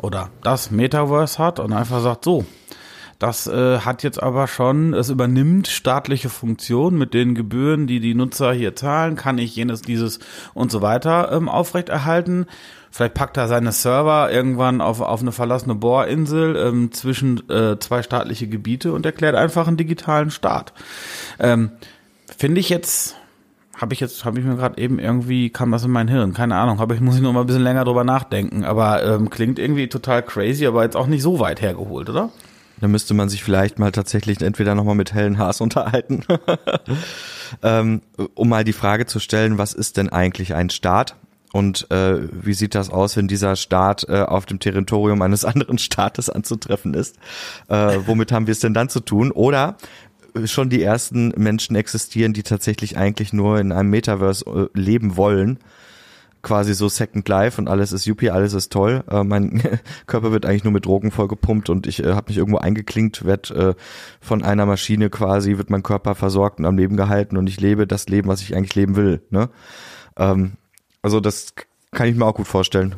oder das Metaverse hat und einfach sagt, so, das äh, hat jetzt aber schon, es übernimmt staatliche Funktionen mit den Gebühren, die die Nutzer hier zahlen, kann ich jenes, dieses und so weiter ähm, aufrechterhalten. Vielleicht packt er seine Server irgendwann auf, auf eine verlassene Bohrinsel ähm, zwischen äh, zwei staatliche Gebiete und erklärt einfach einen digitalen Staat. Ähm, Finde ich jetzt, habe ich jetzt, habe ich mir gerade eben irgendwie, kam das in mein Hirn, keine Ahnung, habe ich, muss ich noch mal ein bisschen länger drüber nachdenken, aber ähm, klingt irgendwie total crazy, aber jetzt auch nicht so weit hergeholt, oder? Da müsste man sich vielleicht mal tatsächlich entweder nochmal mit Helen Haas unterhalten, ähm, um mal die Frage zu stellen, was ist denn eigentlich ein Staat? Und äh, wie sieht das aus, wenn dieser Staat äh, auf dem Territorium eines anderen Staates anzutreffen ist? Äh, womit haben wir es denn dann zu tun? Oder schon die ersten Menschen existieren, die tatsächlich eigentlich nur in einem Metaverse äh, leben wollen quasi so Second Life und alles ist yuppie, alles ist toll. Äh, mein Körper wird eigentlich nur mit Drogen vollgepumpt und ich äh, habe mich irgendwo eingeklinkt, werd äh, von einer Maschine quasi, wird mein Körper versorgt und am Leben gehalten und ich lebe das Leben, was ich eigentlich leben will. Ne? Ähm, also das kann ich mir auch gut vorstellen.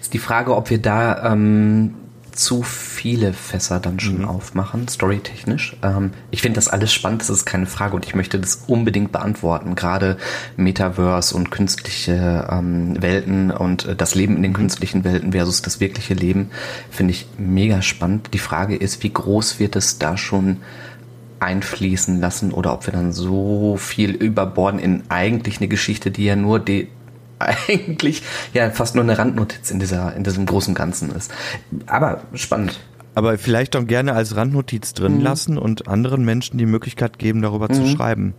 Ist die Frage, ob wir da ähm, zu viele Fässer dann schon mhm. aufmachen, storytechnisch. Ähm, ich finde das alles spannend, das ist keine Frage und ich möchte das unbedingt beantworten. Gerade Metaverse und künstliche ähm, Welten und äh, das Leben in den mhm. künstlichen Welten versus das wirkliche Leben finde ich mega spannend. Die Frage ist, wie groß wird es da schon einfließen lassen oder ob wir dann so viel überborden in eigentlich eine Geschichte, die ja nur die, eigentlich ja fast nur eine Randnotiz in dieser in diesem großen Ganzen ist. Aber spannend. Aber vielleicht doch gerne als Randnotiz drin mhm. lassen und anderen Menschen die Möglichkeit geben, darüber mhm. zu schreiben.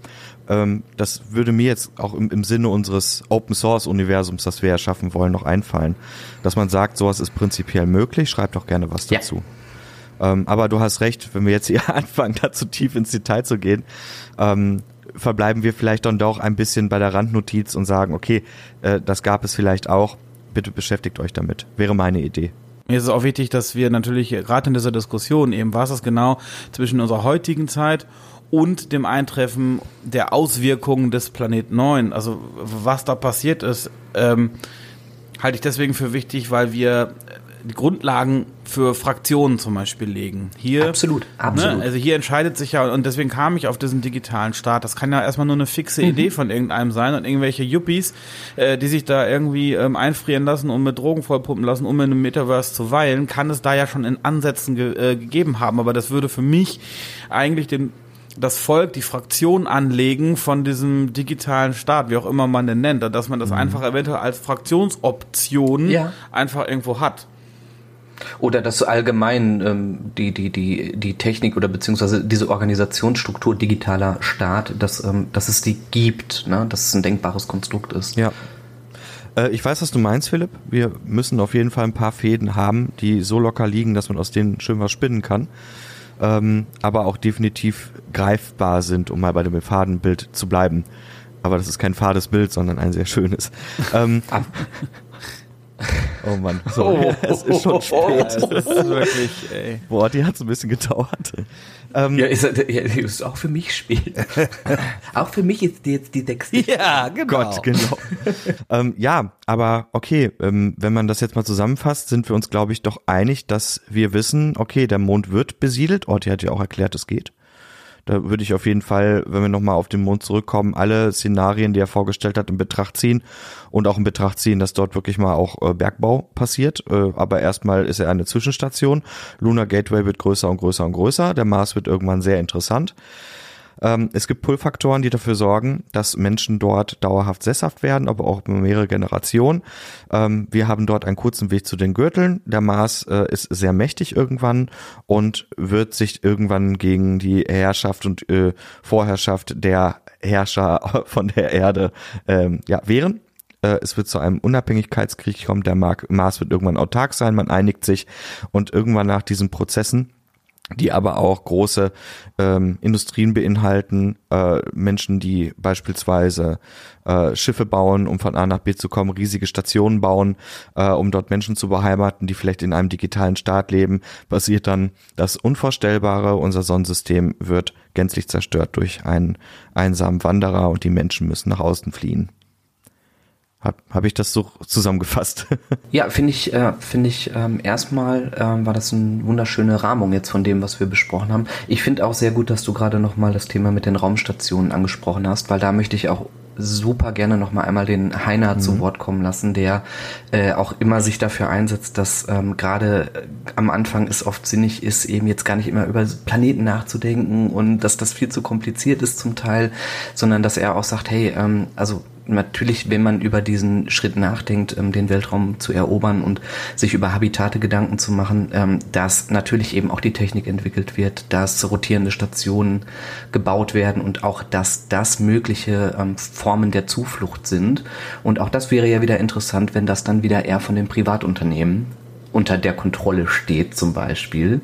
Ähm, das würde mir jetzt auch im, im Sinne unseres Open Source Universums, das wir erschaffen wollen, noch einfallen. Dass man sagt, sowas ist prinzipiell möglich, schreibt doch gerne was dazu. Ja. Ähm, aber du hast recht, wenn wir jetzt hier anfangen, da zu tief ins Detail zu gehen, ähm, verbleiben wir vielleicht dann doch ein bisschen bei der Randnotiz und sagen, okay, äh, das gab es vielleicht auch, bitte beschäftigt euch damit. Wäre meine Idee. Mir ist es auch wichtig, dass wir natürlich gerade in dieser Diskussion eben, was ist genau zwischen unserer heutigen Zeit und dem Eintreffen der Auswirkungen des Planet 9, also was da passiert ist, ähm, halte ich deswegen für wichtig, weil wir die Grundlagen für Fraktionen zum Beispiel legen. Hier, absolut, absolut. Ne, also hier entscheidet sich ja, und deswegen kam ich auf diesen digitalen Staat. Das kann ja erstmal nur eine fixe mhm. Idee von irgendeinem sein und irgendwelche Yuppies, äh, die sich da irgendwie ähm, einfrieren lassen und mit Drogen vollpumpen lassen, um in einem Metaverse zu weilen, kann es da ja schon in Ansätzen ge äh, gegeben haben. Aber das würde für mich eigentlich den das Volk, die Fraktion anlegen von diesem digitalen Staat, wie auch immer man den nennt, dass man das mhm. einfach eventuell als Fraktionsoption ja. einfach irgendwo hat. Oder dass allgemein ähm, die, die, die, die Technik oder beziehungsweise diese Organisationsstruktur digitaler Staat, dass, ähm, dass es die gibt, ne? dass es ein denkbares Konstrukt ist. Ja. Äh, ich weiß, was du meinst, Philipp. Wir müssen auf jeden Fall ein paar Fäden haben, die so locker liegen, dass man aus denen schön was spinnen kann ähm, aber auch definitiv greifbar sind, um mal bei dem Fadenbild zu bleiben. Aber das ist kein fades Bild, sondern ein sehr schönes. Ähm, Oh Mann, sorry. Oh, es ist schon spät. Es ist wirklich, ey. Boah, die hat so ein bisschen gedauert. Ähm, ja, ist, ja, ist auch für mich spät. auch für mich ist jetzt die Texte. Ja, genau. Gott, genau. ähm, ja, aber okay, ähm, wenn man das jetzt mal zusammenfasst, sind wir uns, glaube ich, doch einig, dass wir wissen, okay, der Mond wird besiedelt. Orti hat ja auch erklärt, es geht. Da würde ich auf jeden Fall, wenn wir nochmal auf den Mond zurückkommen, alle Szenarien, die er vorgestellt hat, in Betracht ziehen und auch in Betracht ziehen, dass dort wirklich mal auch äh, Bergbau passiert. Äh, aber erstmal ist er eine Zwischenstation. Lunar Gateway wird größer und größer und größer. Der Mars wird irgendwann sehr interessant. Ähm, es gibt Pull-Faktoren, die dafür sorgen, dass Menschen dort dauerhaft sesshaft werden, aber auch mehrere Generationen. Ähm, wir haben dort einen kurzen Weg zu den Gürteln. Der Mars äh, ist sehr mächtig irgendwann und wird sich irgendwann gegen die Herrschaft und äh, Vorherrschaft der Herrscher von der Erde ähm, ja, wehren äh, es wird zu einem Unabhängigkeitskrieg kommen, der Mars wird irgendwann autark sein, man einigt sich und irgendwann nach diesen Prozessen die aber auch große ähm, Industrien beinhalten, äh, Menschen, die beispielsweise äh, Schiffe bauen, um von A nach B zu kommen, riesige Stationen bauen, äh, um dort Menschen zu beheimaten, die vielleicht in einem digitalen Staat leben, passiert dann das Unvorstellbare. Unser Sonnensystem wird gänzlich zerstört durch einen einsamen Wanderer und die Menschen müssen nach außen fliehen. Habe hab ich das so zusammengefasst? ja, finde ich, äh, finde ich ähm, erstmal ähm, war das eine wunderschöne Rahmung jetzt von dem, was wir besprochen haben. Ich finde auch sehr gut, dass du gerade nochmal das Thema mit den Raumstationen angesprochen hast, weil da möchte ich auch super gerne noch mal einmal den Heiner mhm. zu Wort kommen lassen, der äh, auch immer sich dafür einsetzt, dass ähm, gerade äh, am Anfang es oft sinnig ist, eben jetzt gar nicht immer über Planeten nachzudenken und dass das viel zu kompliziert ist zum Teil, sondern dass er auch sagt, hey, ähm, also natürlich, wenn man über diesen Schritt nachdenkt, ähm, den Weltraum zu erobern und sich über Habitate Gedanken zu machen, ähm, dass natürlich eben auch die Technik entwickelt wird, dass rotierende Stationen gebaut werden und auch, dass das mögliche ähm, Formen der Zuflucht sind. Und auch das wäre ja wieder interessant, wenn das dann wieder eher von den Privatunternehmen unter der Kontrolle steht, zum Beispiel.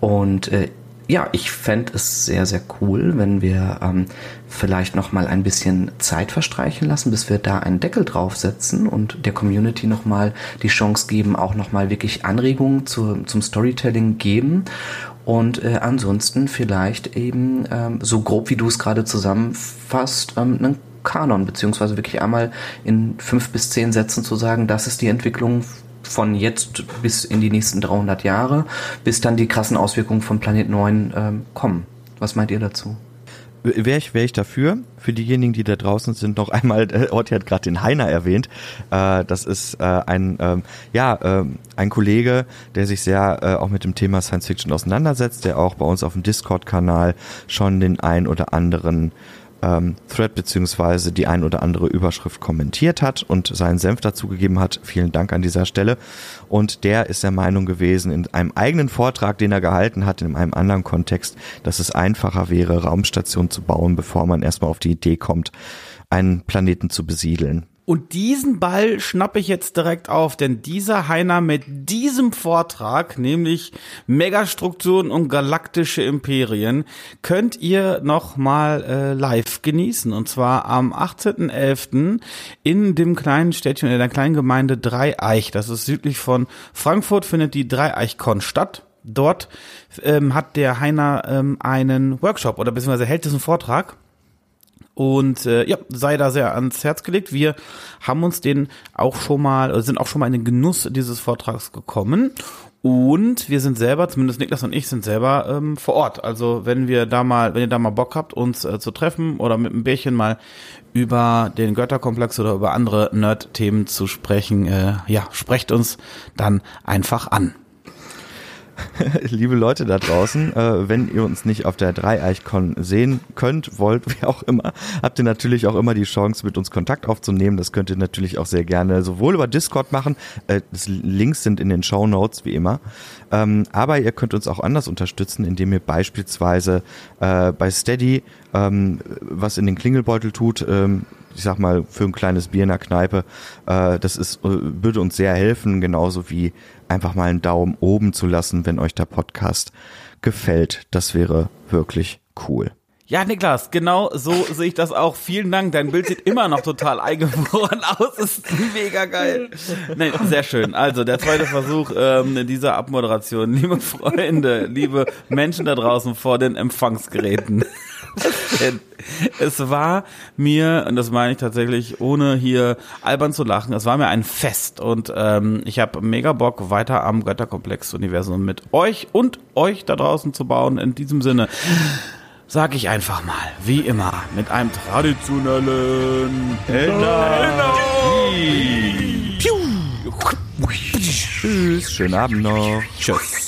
Und äh, ja, ich fände es sehr, sehr cool, wenn wir ähm, vielleicht noch mal ein bisschen Zeit verstreichen lassen, bis wir da einen Deckel draufsetzen und der Community noch mal die Chance geben, auch noch mal wirklich Anregungen zu, zum Storytelling geben. Und äh, ansonsten vielleicht eben ähm, so grob wie du es gerade zusammenfasst, ähm, einen Kanon beziehungsweise wirklich einmal in fünf bis zehn Sätzen zu sagen, das ist die Entwicklung von jetzt bis in die nächsten 300 Jahre, bis dann die krassen Auswirkungen von Planet 9 ähm, kommen. Was meint ihr dazu? Wäre ich, wär ich dafür. Für diejenigen, die da draußen sind, noch einmal, äh, Orti hat gerade den Heiner erwähnt. Äh, das ist äh, ein, ähm, ja, äh, ein Kollege, der sich sehr äh, auch mit dem Thema Science Fiction auseinandersetzt, der auch bei uns auf dem Discord-Kanal schon den ein oder anderen ähm, Thread beziehungsweise die ein oder andere Überschrift kommentiert hat und seinen Senf dazugegeben hat. Vielen Dank an dieser Stelle. Und der ist der Meinung gewesen, in einem eigenen Vortrag, den er gehalten hat, in einem anderen Kontext, dass es einfacher wäre, Raumstationen zu bauen, bevor man erstmal auf die Idee kommt, einen Planeten zu besiedeln. Und diesen Ball schnappe ich jetzt direkt auf, denn dieser Heiner mit diesem Vortrag, nämlich Megastrukturen und galaktische Imperien, könnt ihr noch mal äh, live genießen. Und zwar am 18.11. in dem kleinen Städtchen, in der kleinen Gemeinde Dreieich. Das ist südlich von Frankfurt, findet die Dreieich-Con statt. Dort ähm, hat der Heiner ähm, einen Workshop oder beziehungsweise hält diesen Vortrag und äh, ja, sei da sehr ans Herz gelegt. Wir haben uns den auch schon mal, sind auch schon mal in den Genuss dieses Vortrags gekommen. Und wir sind selber, zumindest Niklas und ich sind selber ähm, vor Ort. Also wenn wir da mal, wenn ihr da mal Bock habt, uns äh, zu treffen oder mit einem Bärchen mal über den Götterkomplex oder über andere Nerd-Themen zu sprechen, äh, ja, sprecht uns dann einfach an. liebe Leute da draußen, äh, wenn ihr uns nicht auf der Dreieichkon sehen könnt, wollt, wie auch immer, habt ihr natürlich auch immer die Chance, mit uns Kontakt aufzunehmen. Das könnt ihr natürlich auch sehr gerne sowohl über Discord machen, äh, Links sind in den Show Notes wie immer, ähm, aber ihr könnt uns auch anders unterstützen, indem ihr beispielsweise äh, bei Steady ähm, was in den Klingelbeutel tut, ähm, ich sag mal, für ein kleines Bier in der Kneipe, äh, das ist, äh, würde uns sehr helfen, genauso wie einfach mal einen Daumen oben zu lassen, wenn euch der Podcast gefällt. Das wäre wirklich cool. Ja, Niklas, genau so sehe ich das auch. Vielen Dank. Dein Bild sieht immer noch total eingefroren aus. Ist mega geil. Nee, sehr schön. Also der zweite Versuch ähm, in dieser Abmoderation. Liebe Freunde, liebe Menschen da draußen vor den Empfangsgeräten. es war mir, und das meine ich tatsächlich, ohne hier albern zu lachen, es war mir ein Fest und ähm, ich habe mega Bock, weiter am Götterkomplex-Universum mit euch und euch da draußen zu bauen. In diesem Sinne sag ich einfach mal, wie immer, mit einem traditionellen Energie. Tschüss, schönen Abend noch. Tschüss.